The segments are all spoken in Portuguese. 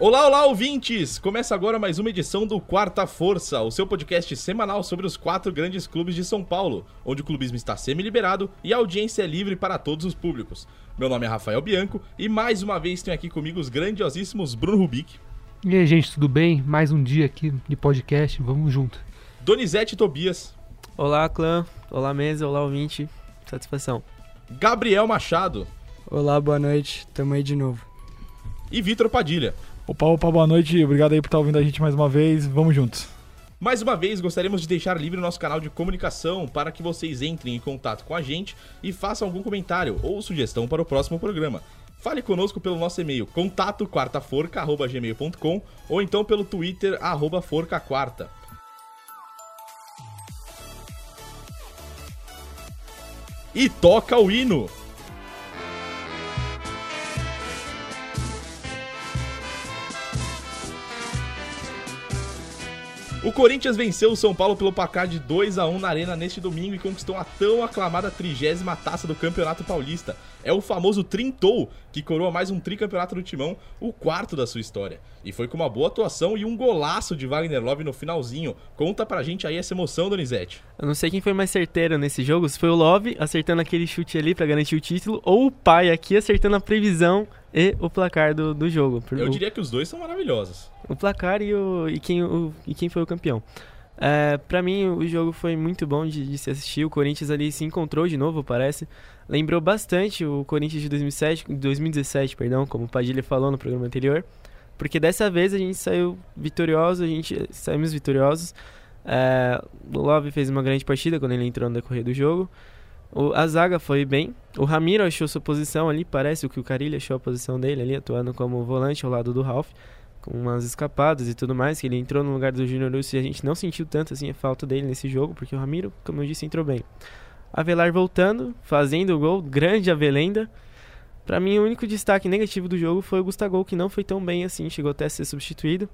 Olá, olá, ouvintes! Começa agora mais uma edição do Quarta Força, o seu podcast semanal sobre os quatro grandes clubes de São Paulo, onde o clubismo está semi-liberado e a audiência é livre para todos os públicos. Meu nome é Rafael Bianco e mais uma vez tenho aqui comigo os grandiosíssimos Bruno Rubik. E aí, gente, tudo bem? Mais um dia aqui de podcast, vamos junto. Donizete Tobias. Olá, clã. Olá, mesa. Olá, ouvinte. Satisfação. Gabriel Machado. Olá, boa noite. Tamo aí de novo. E Vitor Padilha. Opa, opa, boa noite. Obrigado aí por estar ouvindo a gente mais uma vez. Vamos juntos. Mais uma vez, gostaríamos de deixar livre o nosso canal de comunicação para que vocês entrem em contato com a gente e façam algum comentário ou sugestão para o próximo programa. Fale conosco pelo nosso e-mail contato quartaforca@gmail.com ou então pelo Twitter arroba forcaquarta. E toca o hino. O Corinthians venceu o São Paulo pelo placar de 2 a 1 na Arena neste domingo e conquistou a tão aclamada trigésima taça do Campeonato Paulista. É o famoso Trintou, que coroa mais um tricampeonato do Timão, o quarto da sua história. E foi com uma boa atuação e um golaço de Wagner Love no finalzinho. Conta pra gente aí essa emoção, Donizete. Eu não sei quem foi mais certeiro nesse jogo, se foi o Love acertando aquele chute ali para garantir o título, ou o pai aqui acertando a previsão e o placar do, do jogo. Eu diria que os dois são maravilhosos. O placar e, o, e, quem, o, e quem foi o campeão. É, para mim, o jogo foi muito bom de, de, se assistir. O Corinthians ali se encontrou de novo, parece. Lembrou bastante o Corinthians de 2007, 2017, perdão, como o Padilha falou no programa anterior. Porque dessa vez a gente saiu vitorioso, a gente saímos vitoriosos. É, o Love fez uma grande partida quando ele entrou no decorrer do jogo. O, a zaga foi bem. O Ramiro achou sua posição ali, parece o que o Carilho achou a posição dele ali, atuando como volante ao lado do Ralph umas escapadas e tudo mais, que ele entrou no lugar do Júnior Lúcio e a gente não sentiu tanto assim a falta dele nesse jogo, porque o Ramiro, como eu disse, entrou bem. Avelar voltando, fazendo o gol, grande Avelenda. Para mim, o único destaque negativo do jogo foi o Gustavo, que não foi tão bem assim, chegou até a ser substituído.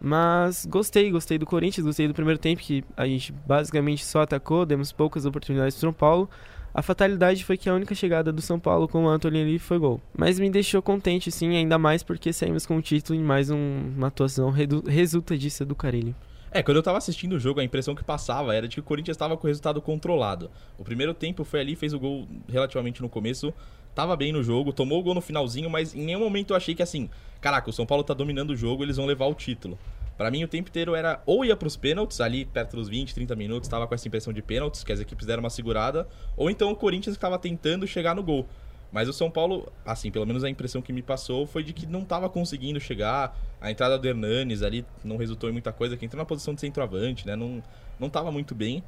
Mas gostei, gostei do Corinthians, gostei do primeiro tempo, que a gente basicamente só atacou, demos poucas oportunidades para São Paulo. A fatalidade foi que a única chegada do São Paulo com o Anthony ali foi gol. Mas me deixou contente, sim, ainda mais porque saímos com o título em mais um, uma atuação resultadista do Carilho. É, quando eu tava assistindo o jogo, a impressão que passava era de que o Corinthians estava com o resultado controlado. O primeiro tempo foi ali, fez o gol relativamente no começo, tava bem no jogo, tomou o gol no finalzinho, mas em nenhum momento eu achei que assim, caraca, o São Paulo tá dominando o jogo, eles vão levar o título. Para mim, o tempo inteiro era ou ia pros pênaltis, ali perto dos 20, 30 minutos, tava com essa impressão de pênaltis, que as equipes deram uma segurada, ou então o Corinthians estava tentando chegar no gol. Mas o São Paulo, assim, pelo menos a impressão que me passou foi de que não estava conseguindo chegar. A entrada do Hernanes ali não resultou em muita coisa, que entrou na posição de centroavante, né? Não, não tava muito bem.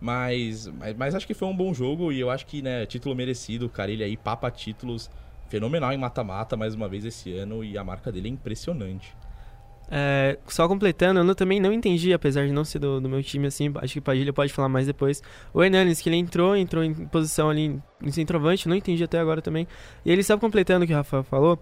Mas, mas, mas acho que foi um bom jogo e eu acho que, né, título merecido. O Carilho aí papa títulos fenomenal em mata-mata mais uma vez esse ano e a marca dele é impressionante. É, só completando, eu também não entendi, apesar de não ser do, do meu time, assim, acho que o Padilha pode falar mais depois. O Hernanes, que ele entrou, entrou em posição ali em centroavante, não entendi até agora também. E ele só completando o que o Rafael falou,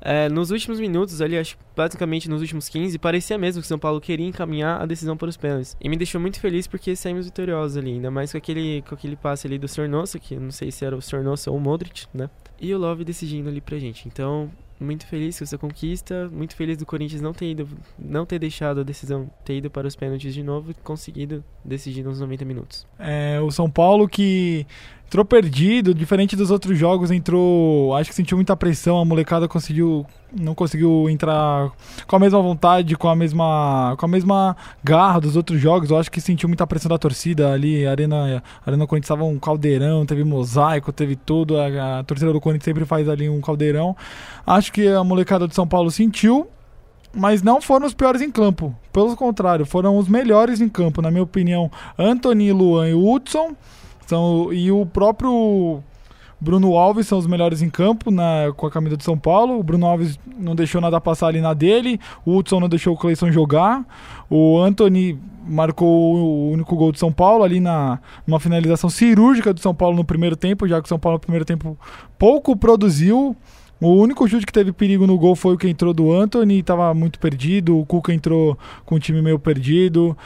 é, nos últimos minutos ali, acho basicamente nos últimos 15, parecia mesmo que o São Paulo queria encaminhar a decisão para os pênaltis. E me deixou muito feliz porque saímos vitoriosos ali, ainda mais com aquele, com aquele passe ali do Sornosa, que não sei se era o Sornosa ou o Modric, né? E o Love decidindo ali pra gente. Então, muito feliz com essa conquista, muito feliz do Corinthians não ter ido, não ter deixado a decisão, ter ido para os pênaltis de novo conseguido decidir nos 90 minutos. É, o São Paulo que entrou perdido, diferente dos outros jogos, entrou, acho que sentiu muita pressão, a molecada conseguiu não conseguiu entrar com a mesma vontade, com a mesma com a mesma garra dos outros jogos. Eu acho que sentiu muita pressão da torcida ali, a Arena, a Arena Corinthians estava um caldeirão, teve mosaico, teve tudo, a, a torcida do Corinthians sempre faz ali um caldeirão. Acho que a molecada de São Paulo sentiu mas não foram os piores em campo. Pelo contrário, foram os melhores em campo, na minha opinião. Anthony, Luan e Hudson são, e o próprio Bruno Alves são os melhores em campo na, com a camisa de São Paulo. O Bruno Alves não deixou nada passar ali na dele. O Hudson não deixou o Cleison jogar. O Anthony marcou o único gol de São Paulo ali na numa finalização cirúrgica do São Paulo no primeiro tempo, já que o São Paulo no primeiro tempo pouco produziu. O único chute que teve perigo no gol foi o que entrou do Anthony, estava muito perdido. O Cuca entrou com o time meio perdido.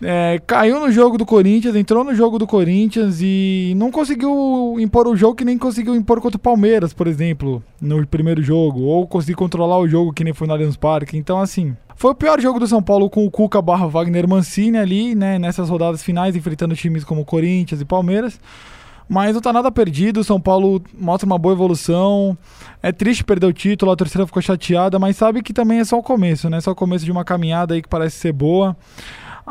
É, caiu no jogo do Corinthians, entrou no jogo do Corinthians e não conseguiu impor o jogo que nem conseguiu impor contra o Palmeiras, por exemplo, no primeiro jogo, ou conseguir controlar o jogo que nem foi no Allianz Parque. Então, assim, foi o pior jogo do São Paulo com o Cuca barra Wagner Mancini ali, né, nessas rodadas finais, enfrentando times como Corinthians e Palmeiras. Mas não tá nada perdido, o São Paulo mostra uma boa evolução. É triste perder o título, a torcida ficou chateada, mas sabe que também é só o começo, né? Só o começo de uma caminhada aí que parece ser boa.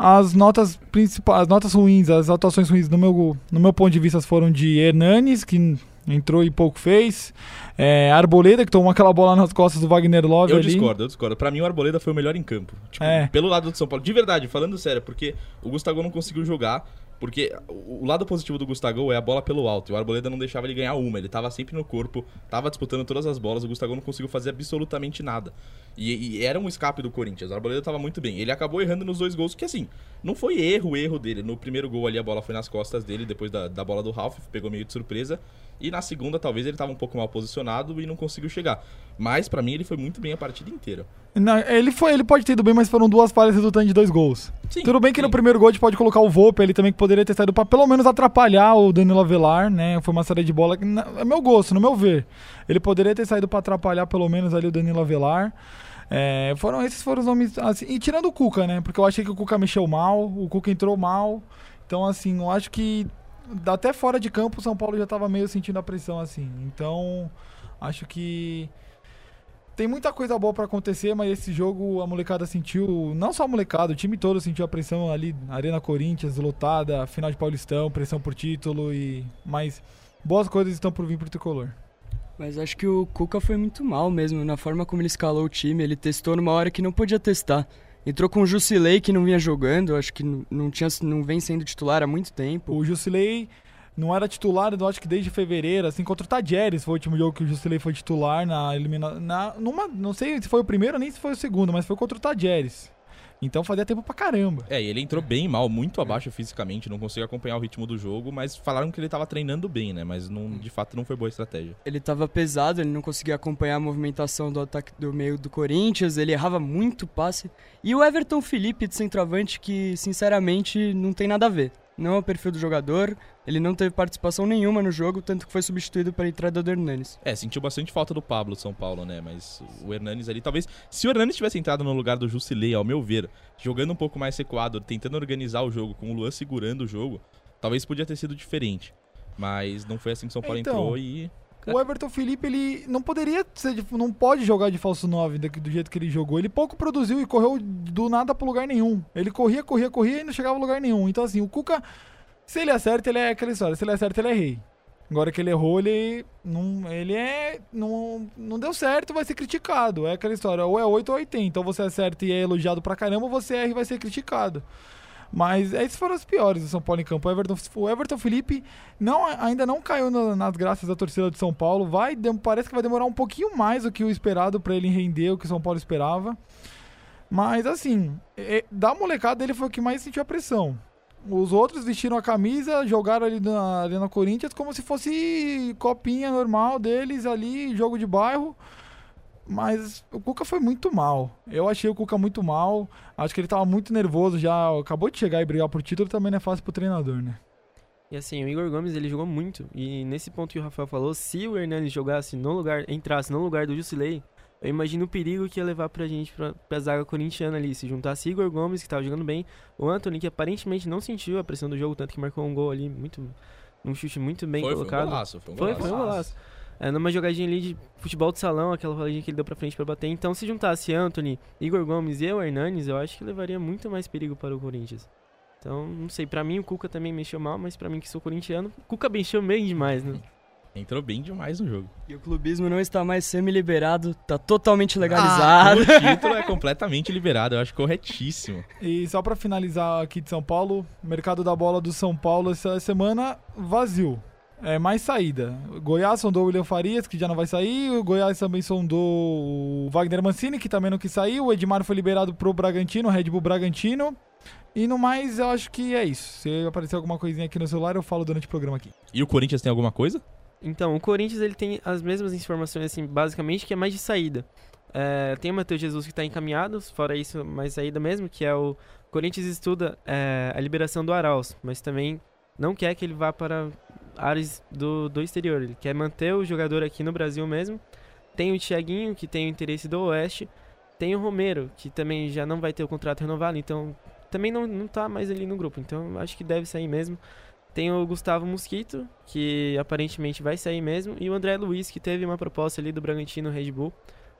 As notas principais, as notas ruins, as atuações ruins no meu, no meu ponto de vista foram de Hernanes, que entrou e pouco fez. É, Arboleda, que tomou aquela bola nas costas do Wagner Love Eu ali. discordo, eu discordo. Pra mim, o Arboleda foi o melhor em campo. Tipo, É. pelo lado do São Paulo. De verdade, falando sério, porque o Gustavo não conseguiu jogar. Porque o lado positivo do Gustavo é a bola pelo alto. E o Arboleda não deixava ele ganhar uma. Ele tava sempre no corpo, tava disputando todas as bolas. O Gustavo não conseguiu fazer absolutamente nada. E, e era um escape do Corinthians. O Arboleda tava muito bem. Ele acabou errando nos dois gols, que assim, não foi erro, erro dele. No primeiro gol ali, a bola foi nas costas dele, depois da, da bola do Ralf, pegou meio de surpresa. E na segunda, talvez ele tava um pouco mal posicionado e não conseguiu chegar. Mas pra mim, ele foi muito bem a partida inteira. Não, ele, foi, ele pode ter ido bem, mas foram duas falhas resultantes de dois gols. Sim, Tudo bem que no sim. primeiro gol a gente pode colocar o Volpe ali também, que poderia ter saído pra pelo menos atrapalhar o Danilo Avelar, né? Foi uma saída de bola que na- é meu gosto, no meu ver. Ele poderia ter saído pra atrapalhar pelo menos ali o Danilo Avelar. É, foram esses foram os nomes assim, e tirando o Cuca, né? Porque eu achei que o Cuca mexeu mal, o Cuca entrou mal. Então assim, eu acho que até fora de campo o São Paulo já tava meio sentindo a pressão assim. Então, acho que tem muita coisa boa pra acontecer, mas esse jogo a molecada sentiu, não só a molecada, o time todo sentiu a pressão ali, Arena Corinthians lotada, final de Paulistão, pressão por título e mas boas coisas estão por vir pro tricolor. Mas acho que o Cuca foi muito mal mesmo, na forma como ele escalou o time. Ele testou numa hora que não podia testar. Entrou com o Jusilei, que não vinha jogando, acho que não, tinha, não vem sendo titular há muito tempo. O Jusilei não era titular, eu acho que desde fevereiro, assim, contra o Tadjeres foi o último jogo que o Jusilei foi titular na elimina na numa, não sei se foi o primeiro nem se foi o segundo, mas foi contra o Tadjeres. Então fazia tempo pra caramba. É, e ele entrou bem mal, muito abaixo fisicamente, não conseguiu acompanhar o ritmo do jogo, mas falaram que ele tava treinando bem, né? Mas não, de fato não foi boa estratégia. Ele tava pesado, ele não conseguia acompanhar a movimentação do ataque do meio do Corinthians, ele errava muito passe. E o Everton Felipe de centroavante, que sinceramente não tem nada a ver. Não é o perfil do jogador, ele não teve participação nenhuma no jogo, tanto que foi substituído para a entrada do Hernanes. É, sentiu bastante falta do Pablo de São Paulo, né? Mas o Hernanes ali, talvez. Se o Hernanes tivesse entrado no lugar do Jusilei, ao meu ver, jogando um pouco mais recuado, tentando organizar o jogo, com o Luan segurando o jogo, talvez podia ter sido diferente. Mas não foi assim que São Paulo Então, entrou e. O Everton Felipe, ele não poderia ser, não pode jogar de falso 9 do, jeito que ele jogou. Ele pouco produziu e correu do nada pro lugar nenhum. Ele corria, corria, corria e não chegava a lugar nenhum. Então, assim, o Cuca, se ele acerta, ele é aquela história. Se ele acerta, ele é rei. Agora que ele errou, ele não, ele é, não, não deu certo, vai ser criticado. É aquela história, ou é 8 ou 80. Ou você acerta e é elogiado pra caramba, ou você erra e vai ser criticado. Mas esses foram os piores do São Paulo em campo. O Everton, o Everton Felipe não, ainda não caiu na- nas graças da torcida de São Paulo. Vai, parece que vai demorar um pouquinho mais do que o esperado pra ele render o que o São Paulo esperava. Mas assim, é- da molecada ele foi o que mais sentiu a pressão. Os outros vestiram a camisa, jogaram ali na Arena Corinthians como se fosse copinha normal deles ali, jogo de bairro. Mas o Cuca foi muito mal. Eu achei o Cuca muito mal. Acho que ele tava muito nervoso já. Acabou de chegar e brigar por título também não é fácil pro treinador, né? E assim, o Igor Gomes ele jogou muito. E nesse ponto que o Rafael falou, se o Hernanes jogasse no lugar, entrasse no lugar do Jusilei, eu imagino o perigo que ia levar pra gente pra, pra zaga corintiana ali. Se juntasse Igor Gomes, que tava jogando bem, o Anthony, que aparentemente não sentiu a pressão do jogo, tanto que marcou um gol ali, muito. Um chute muito bem foi, colocado. foi um golaço. Foi um Foi, golaço. foi um golaço. É, numa jogadinha ali de futebol de salão, aquela roladinha que ele deu pra frente pra bater. Então, se juntasse Anthony, Igor Gomes e o Hernanes, eu acho que levaria muito mais perigo para o Corinthians. Então, não sei, pra mim o Cuca também mexeu mal, mas pra mim que sou corintiano, o Cuca mexeu bem demais, né? Entrou bem demais no jogo. E o clubismo não está mais semi-liberado, tá totalmente Ah, legalizado. o título é completamente liberado, eu acho corretíssimo. E só pra finalizar aqui de São Paulo, mercado da bola do São Paulo essa semana vazio. É mais saída. Goiás sondou o William Farias, que já não vai sair. O Goiás também sondou o Wagner Mancini, que também não quis sair. O Edmar foi liberado pro Bragantino, Red Bull Bragantino. E no mais, eu acho que é isso. Se aparecer alguma coisinha aqui no celular, eu falo durante o programa aqui. E o Corinthians tem alguma coisa? Então, o Corinthians ele tem as mesmas informações, assim, basicamente, que é mais de saída. É, tem o Matheus Jesus que tá encaminhado, fora isso, mais saída mesmo, que é o O Corinthians estuda é, a liberação do Arauz, mas também não quer que ele vá para áreas do, do exterior. Ele quer manter o jogador aqui no Brasil mesmo. Tem o Thiaguinho, que tem o interesse do Oeste. Tem o Romero, que também já não vai ter o contrato renovado, então também não, não tá mais ali no grupo. Então acho que deve sair mesmo. Tem o Gustavo Mosquito, que aparentemente vai sair mesmo. E o André Luiz, que teve uma proposta ali do Bragantino Red Bull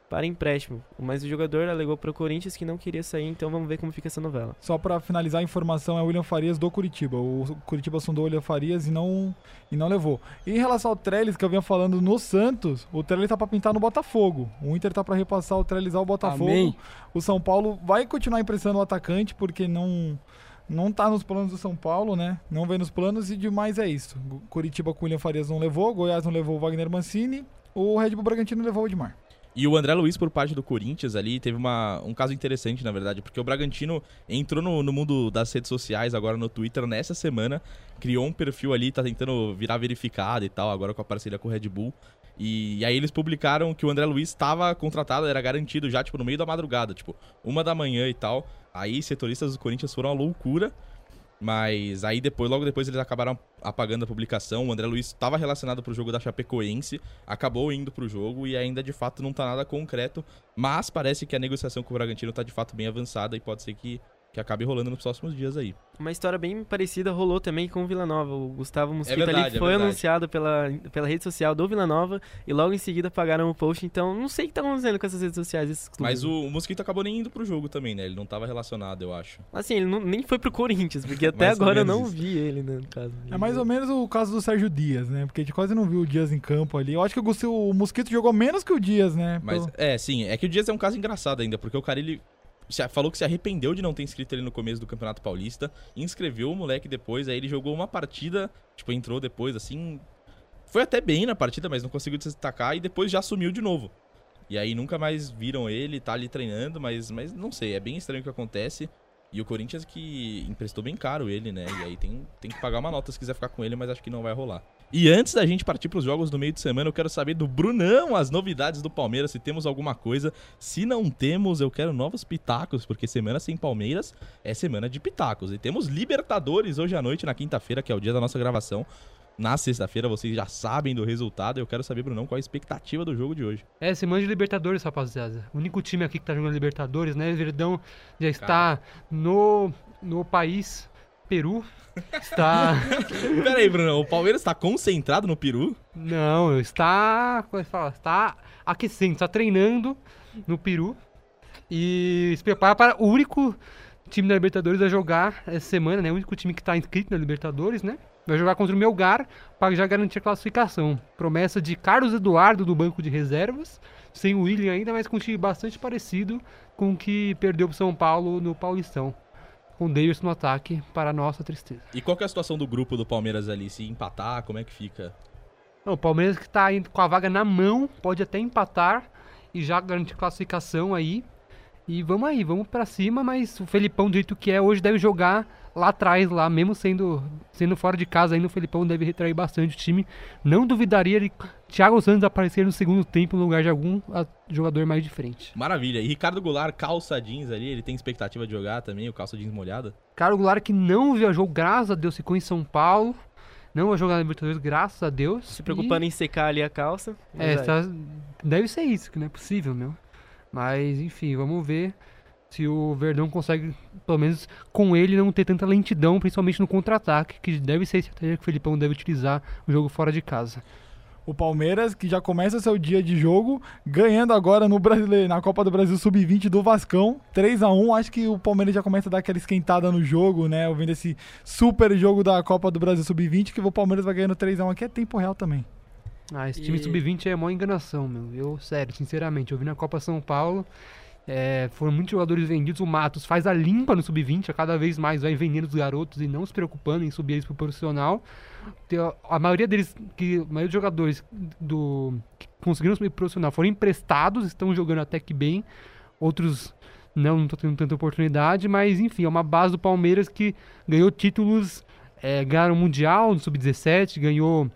para empréstimo. Mas o jogador alegou para o Corinthians que não queria sair, então vamos ver como fica essa novela. Só para finalizar a informação é o William Farias do Curitiba. O Curitiba sondou o William Farias e não, e não levou. E em relação ao Trellis, que eu vinha falando no Santos, o Trellis tá para pintar no Botafogo. O Inter tá para repassar o Trellis ao Botafogo. Amém. O São Paulo vai continuar impressionando o atacante, porque não não tá nos planos do São Paulo, né? Não vem nos planos e demais é isso. Curitiba com o William Farias não levou, Goiás não levou o Wagner Mancini, o Red Bull Bragantino levou o Edmar. E o André Luiz, por parte do Corinthians, ali, teve uma, um caso interessante, na verdade, porque o Bragantino entrou no, no, mundo das redes sociais, agora no Twitter, nessa semana, criou um perfil ali, tá tentando virar verificado e tal, agora com a parceria com o Red Bull. E, e aí eles publicaram que o André Luiz estava contratado, era garantido já, tipo, no meio da madrugada, tipo, uma da manhã e tal. Aí setoristas do Corinthians foram à loucura. Mas aí depois, logo depois eles acabaram apagando a publicação. O André Luiz estava relacionado para o jogo da Chapecoense, acabou indo para o jogo e ainda de fato não está nada concreto. Mas parece que a negociação com o Bragantino está de fato bem avançada e pode ser que que acabe rolando nos próximos dias aí. Uma história bem parecida rolou também com o Vila Nova. O Gustavo Mosquito É verdade, ali é foi verdade. anunciado pela, pela rede social do Vila Nova e logo em seguida pagaram o post. Então não sei o que tá acontecendo com essas redes sociais. Esses clubes. Mas o, o Mosquito acabou nem indo pro jogo também, né? Ele não estava relacionado, eu acho. Assim, ele não- nem foi pro Corinthians, porque até agora eu não isso. vi ele, né, no caso. É mais ou menos o caso do Sérgio Dias, né? Porque a gente quase não viu o Dias em campo ali. Eu acho que o, o Mosquito jogou menos que o Dias, né? Mas, Pelo- é, sim, é que o Dias é um caso engraçado ainda, porque o cara, ele falou que se arrependeu de não ter inscrito ele no começo do Campeonato Paulista, inscreveu o moleque depois, aí ele jogou uma partida, tipo, entrou depois, assim, foi até bem na partida, mas não conseguiu se destacar, e depois já sumiu de novo. E aí nunca mais viram ele, tá ali treinando, mas, mas não sei, é bem estranho o que acontece. E o Corinthians que emprestou bem caro ele, né? E aí tem, tem que pagar uma nota se quiser ficar com ele, mas acho que não vai rolar. E antes da gente partir pros jogos do meio de semana, eu quero saber do Brunão as novidades do Palmeiras, se temos alguma coisa. Se não temos, eu quero novos pitacos, porque semana sem Palmeiras é semana de pitacos. E temos Libertadores hoje à noite, na quinta-feira, que é o dia da nossa gravação. Na sexta-feira vocês já sabem do resultado. Eu quero saber, Brunão, qual a expectativa do jogo de hoje. É, semana de Libertadores, rapaziada. O único time aqui que tá jogando Libertadores, né? Verdão já está no, no país Peru. Está. Pera aí, Brunão, o Palmeiras tá concentrado no Peru? Não, está. Como é que fala? Está aquecendo, está treinando no Peru. E se prepara para o único time da Libertadores a jogar essa semana, né? O único time que está inscrito na Libertadores, né? Vai jogar contra o Melgar para já garantir a classificação. Promessa de Carlos Eduardo do banco de reservas, sem o William ainda, mas com um time bastante parecido com o que perdeu para São Paulo no Paulistão. Com o Davidson no ataque, para a nossa tristeza. E qual que é a situação do grupo do Palmeiras ali? Se empatar, como é que fica? Não, o Palmeiras que tá indo com a vaga na mão, pode até empatar e já garantir classificação aí. E vamos aí, vamos pra cima, mas o Felipão, do jeito que é, hoje deve jogar lá atrás, lá, mesmo sendo, sendo fora de casa ainda, o Felipão deve retrair bastante o time. Não duvidaria de Thiago Santos aparecer no segundo tempo no lugar de algum ah, jogador mais de frente. Maravilha. E Ricardo Goulart, calça jeans ali, ele tem expectativa de jogar também, o calça jeans molhada? Cara, o Goulart que não viajou, graças a Deus, ficou em São Paulo. Não vai jogar na Libertadores, graças a Deus. Se preocupando em secar ali a calça. É, tá- deve ser isso, que não é possível, meu. Mas, enfim, vamos ver se o Verdão consegue, pelo menos com ele, não ter tanta lentidão, principalmente no contra-ataque, que deve ser a estratégia que o Felipão deve utilizar no jogo fora de casa. O Palmeiras, que já começa seu dia de jogo, ganhando agora no Brasileiro, na Copa do Brasil Sub-20 do Vascão, 3 a 1 Acho que o Palmeiras já começa a dar aquela esquentada no jogo, né? Vendo esse super jogo da Copa do Brasil Sub-20, que o Palmeiras vai ganhando 3 a 1 aqui é tempo real também. Ah, esse time E- sub-20 é mó enganação, meu. Eu, sério, sinceramente, eu vi na Copa São Paulo, é, foram muitos jogadores vendidos. O Matos faz a limpa no sub-20, a cada vez mais vai vendendo os garotos e não se preocupando em subir eles pro profissional. A- maioria deles, que, a maioria dos jogadores do, que conseguiram subir pro profissional foram emprestados, estão jogando até que bem. Outros não, não estão tendo tanta oportunidade, mas enfim, é uma base do Palmeiras que ganhou títulos, é, ganharam o Mundial no sub-17, ganhou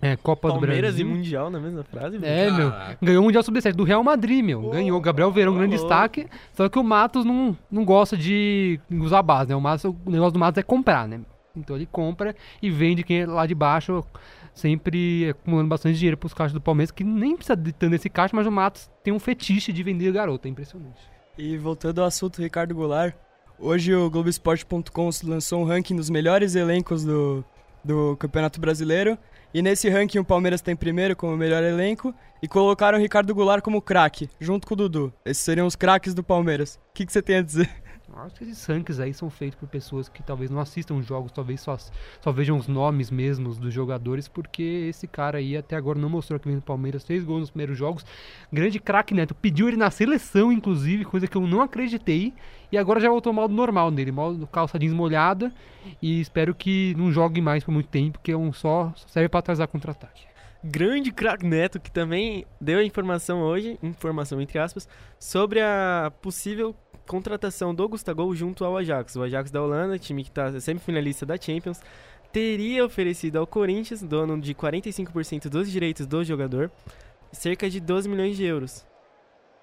É, Copa Palmeiras do Brasil. e Mundial na mesma frase? É, meu. Ganhou o Mundial Sub-17 do Real Madrid, meu. Ô, Ganhou. Gabriel Verão, ô, grande louco. destaque. Só que o Matos não, não gosta de usar a base, né? O, Matos, o negócio do Matos é comprar, né? Então ele compra e vende quem é lá de baixo, sempre acumulando bastante dinheiro pros caixas do Palmeiras, que nem precisa de tanto esse caixa, mas o Matos tem um fetiche de vender garoto. É impressionante. E voltando ao assunto Ricardo Goulart, hoje o Globoesporte.com lançou um ranking dos melhores elencos do, do Campeonato Brasileiro. E nesse ranking o Palmeiras tem primeiro como melhor elenco e colocaram o Ricardo Goulart como craque, junto com o Dudu. Esses seriam os craques do Palmeiras. O que, que você tem a dizer? Acho que esses rankings aí são feitos por pessoas que talvez não assistam os jogos, talvez só, só vejam os nomes mesmos dos jogadores, porque esse cara aí até agora não mostrou que vem do Palmeiras, fez gols nos primeiros jogos. Grande craque Neto, pediu ele na seleção, inclusive, coisa que eu não acreditei, e agora já voltou ao modo normal dele, modo calça jeans molhada, e espero que não jogue mais por muito tempo, porque é um só só serve pra atrasar contra-ataque. Grande craque Neto, que também deu a informação hoje, informação entre aspas, sobre a possível contratação do Gustavo junto ao Ajax. O Ajax da Holanda, time que está semifinalista da Champions, teria oferecido ao Corinthians, dono de 45% dos direitos do jogador, cerca de 12 milhões de euros.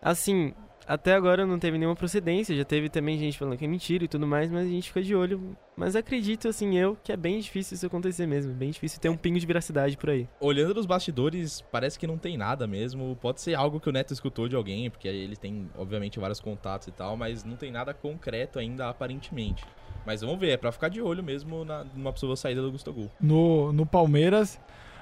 Assim, até agora não teve nenhuma procedência, já teve também gente falando que é mentira e tudo mais, mas a gente fica de olho. Mas acredito, assim, eu, que é bem difícil isso acontecer mesmo. Bem difícil ter um pingo de veracidade por aí. Olhando nos bastidores, parece que não tem nada mesmo. Pode ser algo que o Neto escutou de alguém, porque ele tem, obviamente, vários contatos e tal, mas não tem nada concreto ainda, aparentemente. Mas vamos ver, é pra ficar de olho mesmo na, numa possível saída do Gustavo. no, no Palmeiras.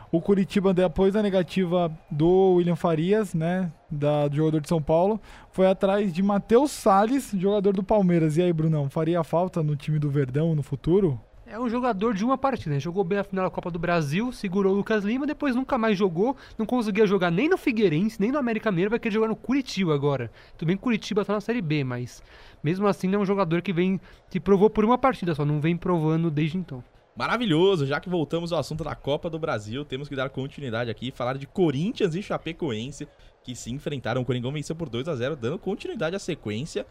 O Curitiba, depois da negativa do William Farias, né, da, do jogador de São Paulo, foi atrás de Matheus Salles, jogador do Palmeiras. E aí, Brunão, faria falta no time do Verdão no futuro? É um jogador de uma partida, né? Jogou bem a final da Copa do Brasil, segurou o Lucas Lima, depois nunca mais jogou, não conseguia jogar nem no Figueirense, nem no América Mineiro, vai querer jogar no Curitiba agora. Tudo bem que Curitiba tá na Série B, mas mesmo assim é um jogador que vem, se provou por uma partida só, não vem provando desde então. Maravilhoso, já que voltamos ao assunto da Copa do Brasil, temos que dar continuidade aqui e falar de Corinthians e Chapecoense, que se enfrentaram. O Coringão venceu por 2 a 0 dando continuidade à sequência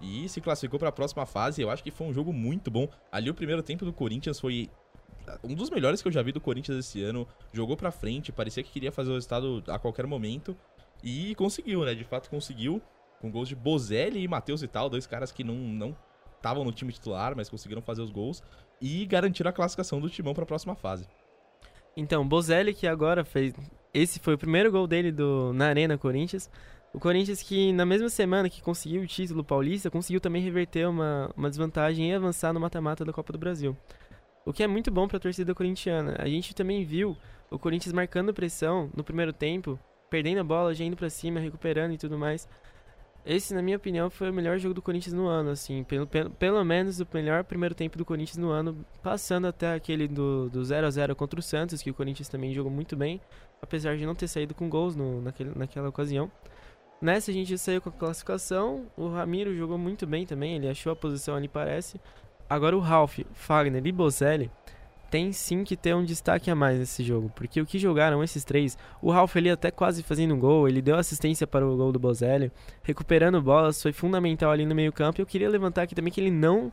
e se classificou para a próxima fase. Eu acho que foi um jogo muito bom. Ali o primeiro tempo do Corinthians foi um dos melhores que eu já vi do Corinthians esse ano. Jogou pra frente, parecia que queria fazer o resultado a qualquer momento e conseguiu, né? De fato conseguiu, com gols de Bozelli e Matheus e tal, dois caras que não não estavam no time titular, mas conseguiram fazer os gols e garantiram a classificação do Timão para a próxima fase. Então, Bozelli que agora fez. Esse foi o primeiro gol dele do, na Arena Corinthians. O Corinthians que na mesma semana que conseguiu o título paulista, conseguiu também reverter uma, uma desvantagem e avançar no mata-mata da Copa do Brasil. O que é muito bom para a torcida corintiana. A gente também viu o Corinthians marcando pressão no primeiro tempo, perdendo a bola, já indo para cima, recuperando e tudo mais. Esse, na minha opinião, foi o melhor jogo do Corinthians no ano, assim, pelo, pelo, pelo menos o melhor primeiro tempo do Corinthians no ano, passando até aquele do, do 0 a 0 contra o Santos, que o Corinthians também jogou muito bem, apesar de não ter saído com gols no, naquele, naquela ocasião. Nessa a gente saiu com a classificação, o Ramiro jogou muito bem também, ele achou a posição ali, parece. Agora o Ralf, Fagner e Bozelli tem sim que ter um destaque a mais nesse jogo, porque o que jogaram esses três, o Ralf ali até quase fazendo um gol, ele deu assistência para o gol do Bozelli, recuperando bolas, foi fundamental ali no meio campo, eu queria levantar aqui também que ele não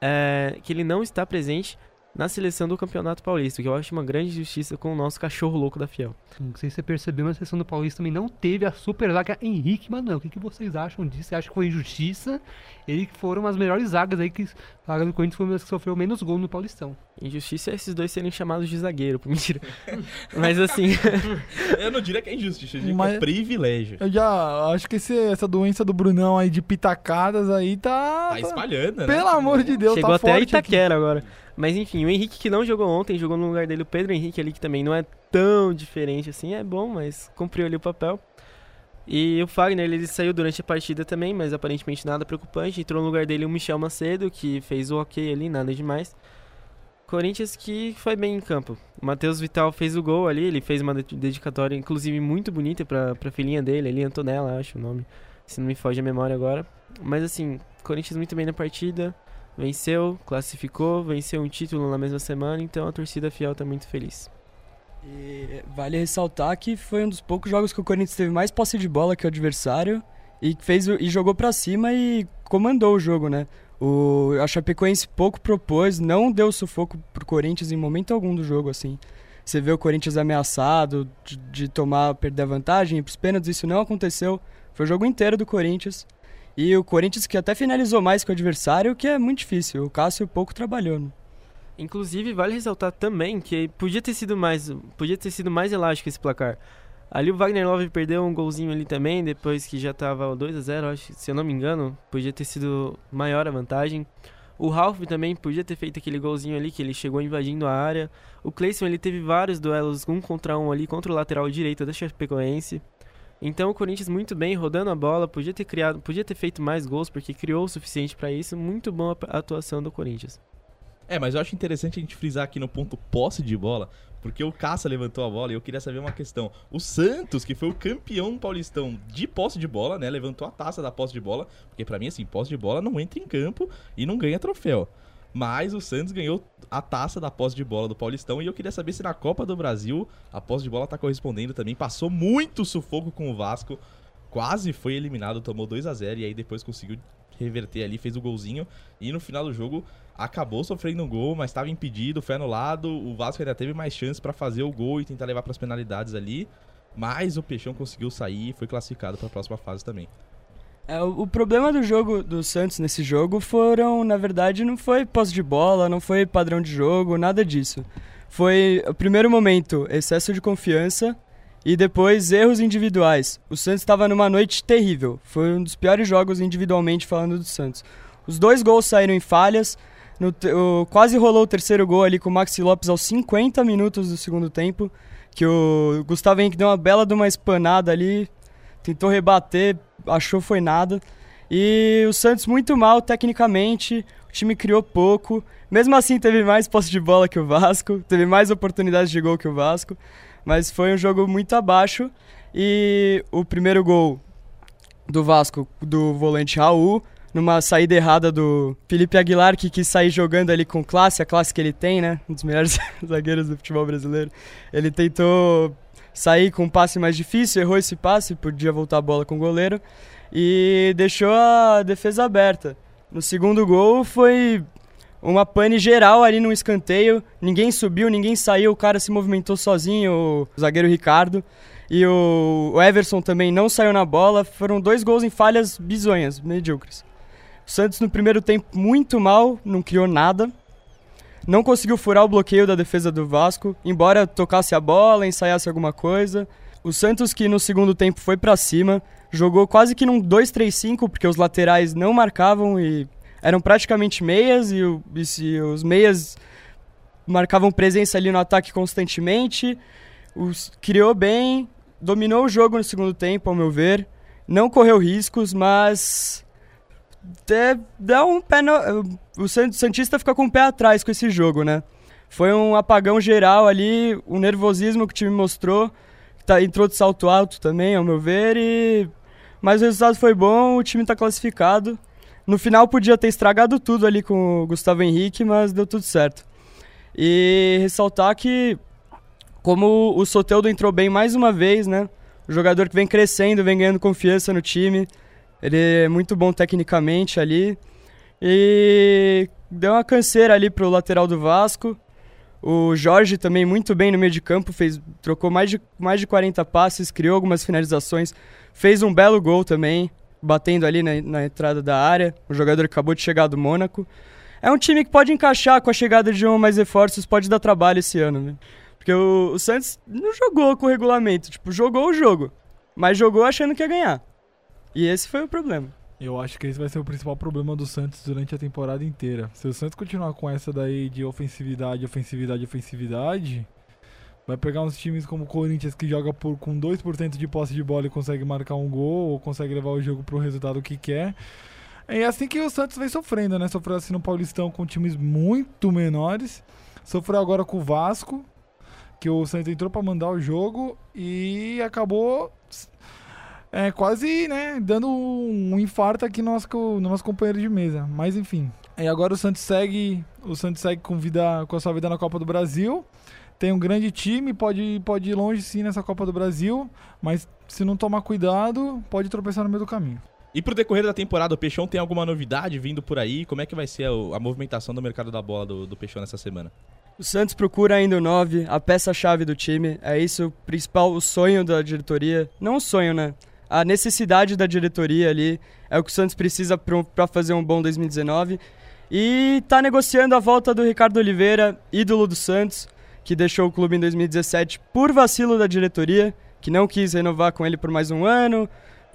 é, que ele não está presente na seleção do Campeonato Paulista, que eu acho uma grande injustiça com o nosso cachorro louco da Fiel. Não sei se você percebeu, mas a seleção do Paulista também não teve a super zaga Henrique Manuel. O que, que vocês acham disso? Você acha que foi injustiça? Ele que foram as melhores zagas aí, que a zaga do Corinthians foi uma das que sofreu menos gol no Paulistão. Injustiça é esses dois serem chamados de zagueiro, pô, mentira. Mas assim, Eu não diria que é injustiça, eu diria que Mas- é privilégio. Eu já acho que esse- essa doença do Brunão aí de pitacadas aí tá. Tá espalhando, né? Pelo amor de Deus, chegou tá até a forte aqui. Itaquera agora. Mas enfim, o Henrique que não jogou ontem, jogou no lugar dele o Pedro Henrique ali, que também não é tão diferente assim, é bom, mas cumpriu ali o papel. E o Fagner, ele saiu durante a partida também, mas aparentemente nada preocupante. Entrou no lugar dele o Michel Macedo, que fez o ok ali, nada demais. Corinthians que foi bem em campo. O Matheus Vital fez o gol ali, ele fez uma de- dedicatória, inclusive muito bonita pra, pra filhinha dele, ali, Antonella, acho o nome, se não me foge a memória agora. Mas assim, Corinthians muito bem na partida, venceu, classificou, venceu um título na mesma semana, então a torcida fiel tá muito feliz. E vale ressaltar que foi um dos poucos jogos que o Corinthians teve mais posse de bola que o adversário e fez e jogou pra cima e comandou o jogo, né? O a Chapecoense pouco propôs, não deu sufoco pro Corinthians em momento algum do jogo assim. você vê o Corinthians ameaçado de, de tomar, perder a vantagem, e pros pênaltis isso não aconteceu. Foi o jogo inteiro do Corinthians. E o Corinthians que até finalizou mais que o adversário, que é muito difícil. O Cássio pouco trabalhou. Né? Inclusive, vale ressaltar também que podia ter sido mais, podia ter sido mais elástico esse placar. Ali o Wagner Love perdeu um golzinho ali também, depois que já tava 2 a 0 acho, se eu não me engano, podia ter sido maior a vantagem. O Ralph também podia ter feito aquele golzinho ali, que ele chegou invadindo a área. O Cleison, ele teve vários duelos um contra um ali, contra o lateral direito da Chapecoense. Então o Corinthians muito bem, rodando a bola, podia ter criado, podia ter feito mais gols, porque criou o suficiente para isso. Muito boa a atuação do Corinthians. É, mas eu acho interessante a gente frisar aqui no ponto posse de bola, porque o Caça levantou a bola e eu queria saber uma questão. O Santos, que foi o campeão paulistão de posse de bola, né? Levantou a taça da posse de bola, porque para mim, assim, posse de bola não entra em campo e não ganha troféu. Mas o Santos ganhou a taça da posse de bola do Paulistão e eu queria saber se na Copa do Brasil a posse de bola tá correspondendo também. Passou muito sufoco com o Vasco, quase foi eliminado, tomou 2 a 0 e aí depois conseguiu reverter ali, fez o golzinho e no final do jogo acabou sofrendo um gol, mas estava impedido, foi anulado. O Vasco ainda teve mais chance para fazer o gol e tentar levar para as penalidades ali, mas o Peixão conseguiu sair e foi classificado para a próxima fase também. É, o, o, problema do jogo do Santos nesse jogo foram, na verdade, não foi posse de bola, não foi padrão de jogo, nada disso. Foi, o primeiro momento, excesso de confiança e depois erros individuais. O Santos estava numa noite terrível. Foi um dos piores jogos individualmente falando do Santos. Os dois gols saíram em falhas. No, o, quase rolou o terceiro gol ali com o Maxi Lopes aos 50 minutos do segundo tempo. Que o Gustavo Henrique deu uma bela de uma espanada ali, tentou rebater, achou foi nada. E o Santos muito mal tecnicamente, o time criou pouco. Mesmo assim teve mais posse de bola que o Vasco, teve mais oportunidades de gol que o Vasco, mas foi um jogo muito abaixo. E o primeiro gol do Vasco, do volante Raul, numa saída errada do Felipe Aguilar, que quis sair jogando ali com classe, a classe que ele tem, né? Um dos melhores zagueiros do futebol brasileiro. Ele tentou sair com um passe mais difícil, errou esse passe, podia voltar a bola com o goleiro e deixou a defesa aberta. No segundo gol foi uma pane geral ali no escanteio, ninguém subiu, ninguém saiu, o cara se movimentou sozinho, o zagueiro Ricardo. E o Everson também não saiu na bola. Foram dois gols em falhas bizonhas, medíocres. O Santos no primeiro tempo muito mal, não criou nada não conseguiu furar o bloqueio da defesa do Vasco, embora tocasse a bola, ensaiasse alguma coisa. O Santos que no segundo tempo foi para cima, jogou quase que num 2-3-5, porque os laterais não marcavam e eram praticamente meias e, o, e os meias marcavam presença ali no ataque constantemente. Os, criou bem, dominou o jogo no segundo tempo, ao meu ver. Não correu riscos, mas até dá um pé no, o Santista fica com o pé atrás com esse jogo, né? Foi um apagão geral ali, o nervosismo que o time mostrou, tá, entrou de salto alto também, ao meu ver, e... mas o resultado foi bom, o time está classificado. No final podia ter estragado tudo ali com o Gustavo Henrique, mas deu tudo certo. E ressaltar que, como o Soteldo entrou bem mais uma vez, né? O jogador que vem crescendo, vem ganhando confiança no time. Ele é muito bom tecnicamente ali. E deu uma canseira ali pro lateral do Vasco. O Jorge também muito bem no meio de campo, fez, trocou mais de, mais de 40 passes, criou algumas finalizações, fez um belo gol também, batendo ali na, na entrada da área. O jogador acabou de chegar do Mônaco. É um time que pode encaixar com a chegada de um mais reforços, pode dar trabalho esse ano, né? Porque o, o Santos não jogou com o regulamento, tipo, jogou o jogo, mas jogou achando que ia ganhar. E esse foi o problema. Eu acho que esse vai ser o principal problema do Santos durante a temporada inteira. Se o Santos continuar com essa daí de ofensividade, ofensividade, ofensividade, vai pegar uns times como o Corinthians que joga por, com 2% de posse de bola e consegue marcar um gol ou consegue levar o jogo pro resultado que quer. É assim que o Santos vem sofrendo, né? Sofreu assim no Paulistão com times muito menores. Sofreu agora com o Vasco, que o Santos entrou para mandar o jogo e acabou é, quase, né, dando um infarto aqui no nosso, no nosso companheiro de mesa. Mas enfim. E agora o Santos segue. O Santos segue com, vida, com a sua vida na Copa do Brasil. Tem um grande time, pode, pode ir longe sim nessa Copa do Brasil. Mas se não tomar cuidado, pode tropeçar no meio do caminho. E pro decorrer da temporada, o Peixão tem alguma novidade vindo por aí? Como é que vai ser a, a movimentação do mercado da bola do, do Peixão nessa semana? O Santos procura ainda o 9, a peça-chave do time. É isso o principal, o sonho da diretoria. Não o sonho, né? A necessidade da diretoria ali. É o que o Santos precisa para fazer um bom 2019. E tá negociando a volta do Ricardo Oliveira, ídolo do Santos, que deixou o clube em 2017 por vacilo da diretoria, que não quis renovar com ele por mais um ano,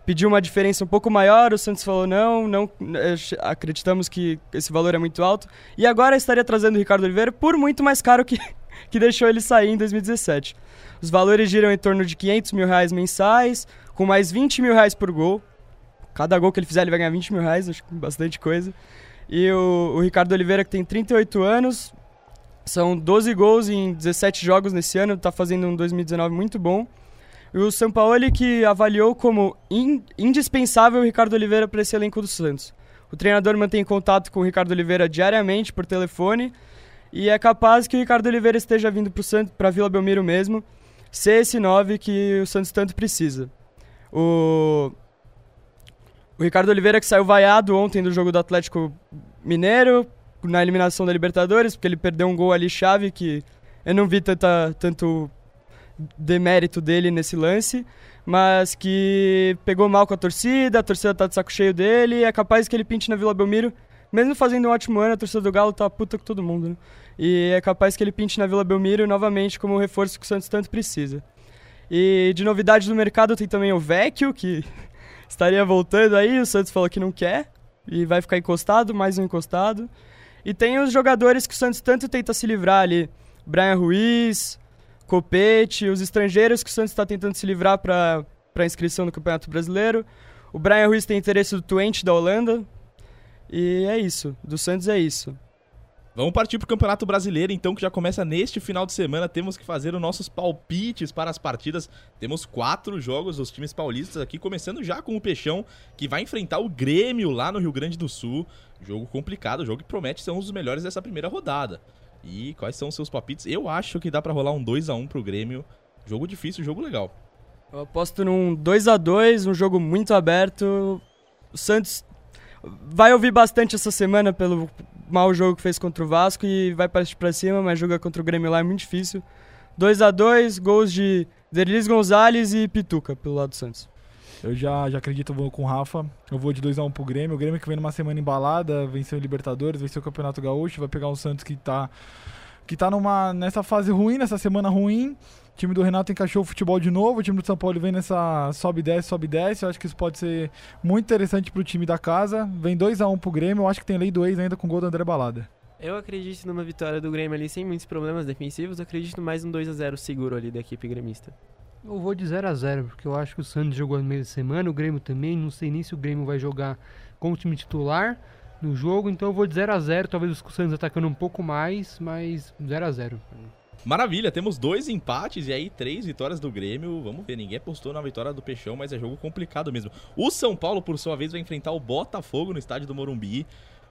pediu uma diferença um pouco maior, o Santos falou não, não eh, acreditamos que esse valor é muito alto. E agora estaria trazendo o Ricardo Oliveira por muito mais caro que, que deixou ele sair em 2017. Os valores giram em torno de 500 mil reais mensais, com mais 20 mil reais por gol. Cada gol que ele fizer, ele vai ganhar 20 mil reais, acho que bastante coisa. E o, o Ricardo Oliveira, que tem 38 anos, são 12 gols em 17 jogos nesse ano, está fazendo um 2019 muito bom. E o São Paulo que avaliou como in, indispensável o Ricardo Oliveira para esse elenco do Santos. O treinador mantém contato com o Ricardo Oliveira diariamente por telefone e é capaz que o Ricardo Oliveira esteja vindo para Vila Belmiro mesmo, ser esse 9 que o Santos tanto precisa. O, o Ricardo Oliveira que saiu vaiado ontem do jogo do Atlético Mineiro na eliminação da Libertadores, porque ele perdeu um gol ali chave que eu não vi tanta, tanto demérito dele nesse lance, mas que pegou mal com a torcida, a torcida tá de saco cheio dele, é capaz que ele pinte na Vila Belmiro, mesmo fazendo um ótimo ano, a torcida do Galo tá puta com todo mundo, né? E é capaz que ele pinte na Vila Belmiro novamente como o reforço que o Santos tanto precisa. E de novidade do mercado tem também o Vecchio, que estaria voltando aí, o Santos falou que não quer, e vai ficar encostado, mais um encostado. E tem os jogadores que o Santos tanto tenta se livrar ali, Brian Ruiz, Copete, os estrangeiros que o Santos está tentando se livrar para a inscrição no Campeonato Brasileiro. O Brian Ruiz tem interesse do Twente da Holanda. E é isso. Do Santos é isso. Vamos partir para o Campeonato Brasileiro, então, que já começa neste final de semana. Temos que fazer os nossos palpites para as partidas. Temos quatro jogos dos times paulistas aqui, começando já com o Peixão, que vai enfrentar o Grêmio lá no Rio Grande do Sul. Jogo complicado, jogo que promete ser um dos melhores dessa primeira rodada. E quais são os seus palpites? Eu acho que dá para rolar um 2 a 1 pro Grêmio. Jogo difícil, jogo legal. Eu aposto num 2 a 2 um jogo muito aberto. O Santos vai ouvir bastante essa semana pelo mau jogo que fez contra o Vasco e vai para cima, mas jogar contra o Grêmio lá é muito difícil. 2 a 2 gols de Derlis Gonzalez e Pituca pelo lado do Santos. Eu já, já acredito, vou com o Rafa. Eu vou de 2x1 um pro Grêmio. O Grêmio que vem numa semana embalada, venceu o Libertadores, venceu o Campeonato Gaúcho, vai pegar o Santos que tá, que tá numa, nessa fase ruim, nessa semana ruim. O time do Renato encaixou o futebol de novo. O time do São Paulo vem nessa sobe e desce, sobe e desce. Eu acho que isso pode ser muito interessante pro time da casa. Vem 2x1 um pro Grêmio. Eu acho que tem lei do ex ainda com o gol do André Balada. Eu acredito numa vitória do Grêmio ali sem muitos problemas defensivos. Eu acredito mais um 2 a 0 seguro ali da equipe gremista. Eu vou de 0 a 0 porque eu acho que o Santos jogou no meio de semana, o Grêmio também. Não sei nem se o Grêmio vai jogar com o time titular no jogo, então eu vou de 0 a 0 Talvez o Santos atacando um pouco mais, mas 0 a 0 Maravilha, temos dois empates e aí três vitórias do Grêmio. Vamos ver, ninguém apostou na vitória do Peixão, mas é jogo complicado mesmo. O São Paulo, por sua vez, vai enfrentar o Botafogo no estádio do Morumbi.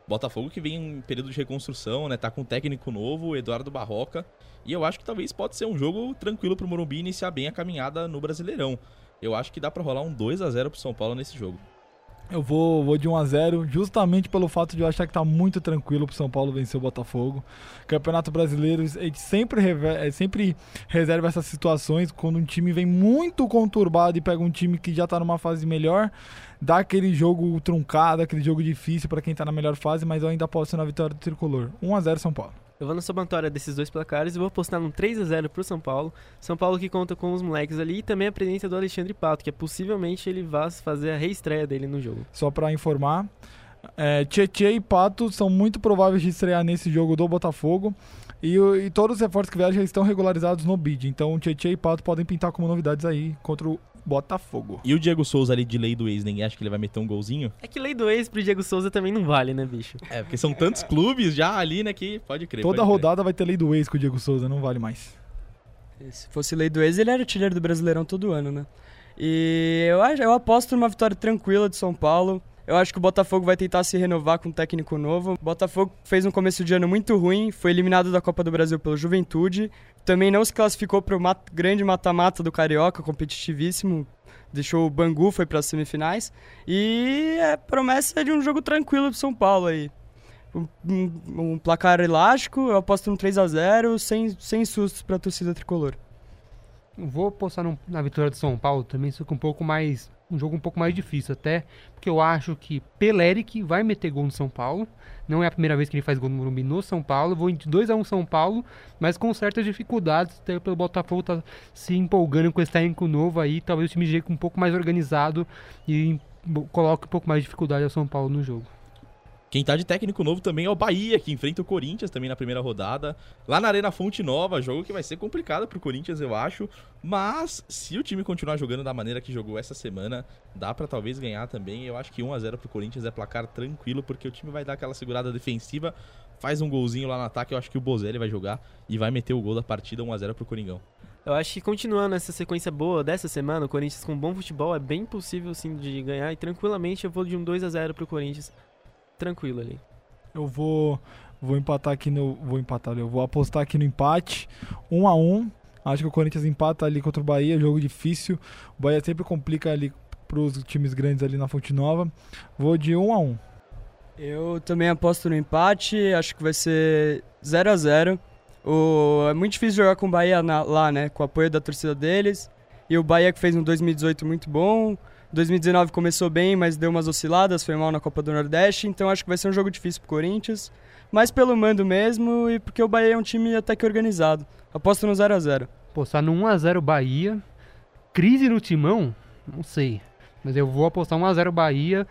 Botafogo que vem em período de reconstrução, né? Tá com um técnico novo, Eduardo Barroca. E eu acho que talvez pode ser um jogo tranquilo pro Morumbi iniciar bem a caminhada no Brasileirão. Eu acho que dá para rolar um 2 a 0 pro São Paulo nesse jogo. Eu vou, vou de 1 a 0 justamente pelo fato de eu achar que tá muito tranquilo pro São Paulo vencer o Botafogo. Campeonato Brasileiro, a gente sempre, é, sempre reserva essas situações quando um time vem muito conturbado e pega um time que já tá numa fase melhor, dá aquele jogo truncado, aquele jogo difícil para quem tá na melhor fase, mas eu ainda posso na vitória do tricolor. 1 a 0 São Paulo. Eu vou na somatória desses dois placares e vou apostar num 3 a 0 pro São Paulo. São Paulo que conta com os moleques ali e também a presença do Alexandre Pato, que é possivelmente ele vá fazer a reestreia dele no jogo. Só para informar, é, Tietê e Pato são muito prováveis de estrear nesse jogo do Botafogo. E, e todos os reforços que vieram já estão regularizados no bid. Então, Tietê e Pato podem pintar como novidades aí contra o Botafogo. E o Diego Souza ali de lei do ex, ninguém acha que ele vai meter um golzinho? É que lei do ex pro Diego Souza também não vale, né, bicho? É, porque são tantos clubes já ali, né, que pode crer. Toda pode rodada vai ter lei do ex com o Diego Souza, não vale mais. Se fosse lei do ex, ele era artilheiro do Brasileirão todo ano, né? E eu, eu aposto numa vitória tranquila de São Paulo. Eu acho que o Botafogo vai tentar se renovar com um técnico novo. O Botafogo fez um começo de ano muito ruim, foi eliminado da Copa do Brasil pelo Juventude. Também não se classificou para o mat grande mata-mata do Carioca, competitivíssimo deixou o Bangu, foi para as semifinais. E é promessa de um jogo tranquilo pro São Paulo aí. um, um- um placar elástico, eu aposto no 3 a 0 sem, sem sustos pra torcida tricolor. Vou apostar na vitória do São Paulo também, só que um pouco mais. Um jogo um pouco mais difícil, até porque eu acho que Peleric vai meter gol no São Paulo. Não é a primeira vez que ele faz gol no Morumbi no São Paulo. Vou em 2x1 São Paulo, mas com certas dificuldades, até pelo Botafogo tá se empolgando com esse técnico novo aí. Talvez o time chegue um pouco mais organizado e coloque um pouco mais de dificuldade ao São Paulo no jogo. Quem tá de técnico novo também é o Bahia, que enfrenta o Corinthians também na primeira rodada. Lá na Arena Fonte Nova, jogo que vai ser complicado pro Corinthians, eu acho. Mas se o time continuar jogando da maneira que jogou essa semana, dá pra talvez ganhar também. Eu acho que 1 a 0 pro Corinthians é placar tranquilo, porque o time vai dar aquela segurada defensiva, faz um golzinho lá no ataque, eu acho que o Bozelli vai jogar e vai meter o gol da partida 1 a 0 pro Coringão. Eu acho que continuando essa sequência boa dessa semana, o Corinthians com bom futebol é bem possível sim de ganhar e tranquilamente eu vou de um 2 a 0 pro Corinthians. Tranquilo ali. Eu vou vou empatar aqui no vou empatar, eu vou apostar aqui no empate, 1 a 1. Acho que o Corinthians empata ali contra o Bahia, jogo difícil. O Bahia sempre complica ali pros times grandes ali na Fonte Nova. Vou de 1 a 1. Eu também aposto no empate, acho que vai ser 0 a 0 o, É muito difícil jogar com o Bahia na- lá, né? Com o apoio da torcida deles. E o Bahia que fez um 2018 muito bom. 2019 começou bem, mas deu umas osciladas, foi mal na Copa do Nordeste. Então acho que vai ser um jogo difícil pro Corinthians. Mas pelo mando mesmo e porque o Bahia é um time até que organizado. Aposto no 0 a 0 Apostar no 1x0 Bahia. Crise no timão? Não sei. Mas eu vou apostar 1x0 Bahia.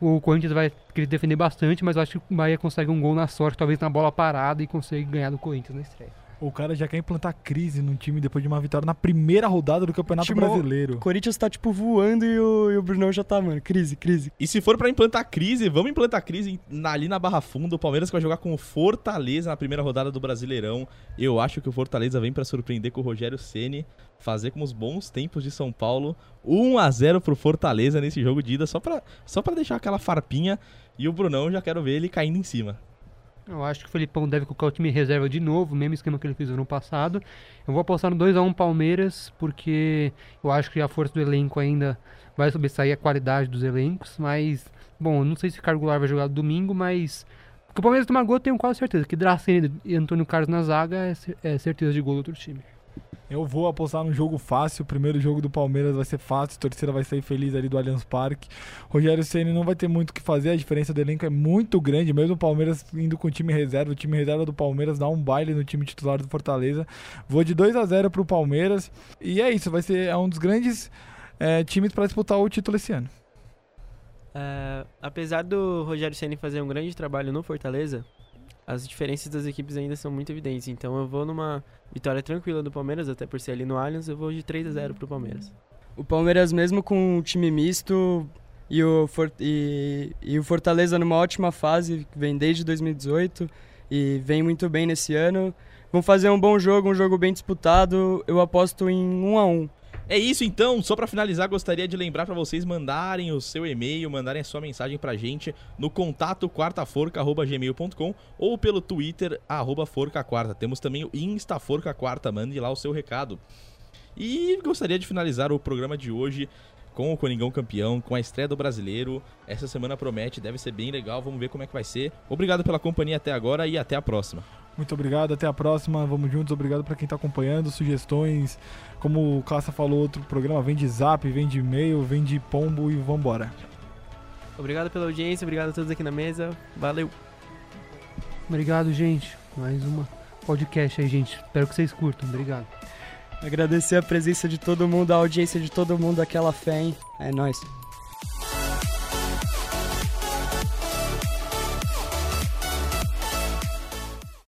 O Corinthians vai querer defender bastante, mas eu acho que o Bahia consegue um gol na sorte, talvez na bola parada, e consegue ganhar do Corinthians na estreia. O cara já quer implantar crise no time depois de uma vitória na primeira rodada do Campeonato Timão- Brasileiro. O Corinthians tá tipo voando e o, e o Brunão já tá, mano. Crise, crise. E se for pra implantar crise, vamos implantar crise na- ali na Barra Funda. O Palmeiras vai jogar com o Fortaleza na primeira rodada do Brasileirão. Eu acho que o Fortaleza vem pra surpreender com o Rogério Ceni, fazer como os bons tempos de São Paulo. 1 a 0 pro Fortaleza nesse jogo de ida, só pra, só pra deixar aquela farpinha. E o Brunão, já quero ver ele caindo em cima. Eu acho que o Felipão deve colocar o time reserva de novo, mesmo esquema que ele fez no ano passado. Eu vou apostar no 2x1 Palmeiras, porque eu acho que a força do elenco ainda vai sobressair a qualidade dos elencos. Mas, bom, não sei se o Carlos Goulart vai jogar domingo, mas. Que o Palmeiras tomar gol, eu tenho quase certeza. Que Dracena e Antônio Carlos na zaga é, é certeza de gol do outro time. Eu vou apostar num jogo fácil. O primeiro jogo do Palmeiras vai ser fácil. A torcida vai sair feliz ali do Allianz Parque. Rogério Ceni não vai ter muito o que fazer. A diferença do elenco é muito grande. Mesmo o Palmeiras indo com o time reserva. O time reserva do Palmeiras dá um baile no time titular do Fortaleza. Vou de 2 a 0 pro Palmeiras. E é isso. Vai ser é um dos grandes é, times para disputar o título esse ano. É, apesar do Rogério Ceni fazer um grande trabalho no Fortaleza, as diferenças das equipes ainda são muito evidentes. Então eu vou numa vitória tranquila do Palmeiras, até por ser ali no Allianz, eu vou de 3 a 0 pro Palmeiras. O Palmeiras, mesmo com um time misto e o, For- e, e o Fortaleza numa ótima fase, vem desde 2018 e vem muito bem nesse ano, vão fazer um bom jogo, um jogo bem disputado. Eu aposto em 1 a 1 É isso então, só pra finalizar, gostaria de lembrar pra vocês mandarem o seu e-mail, mandarem a sua mensagem pra gente no contato quartaforca@gmail.com ou pelo Twitter arroba Forca Quarta. Temos também o Insta Forca Quarta, mande lá o seu recado. E gostaria de finalizar o programa de hoje com o Coringão campeão, com a estreia do brasileiro. Essa semana promete, deve ser bem legal, vamos ver como é que vai ser. Obrigado pela companhia até agora e até a próxima. Muito obrigado, até a próxima. Vamos juntos. Obrigado para quem tá acompanhando. Sugestões, como o Cassa falou, outro programa vem de zap, vem de e-mail, vem de pombo e vambora. Obrigado pela audiência, obrigado a todos aqui na mesa. Valeu! Obrigado, gente. Mais uma podcast aí, gente. Espero que vocês curtam. Obrigado. Agradecer a presença de todo mundo, a audiência de todo mundo, aquela fé, hein? É nóis.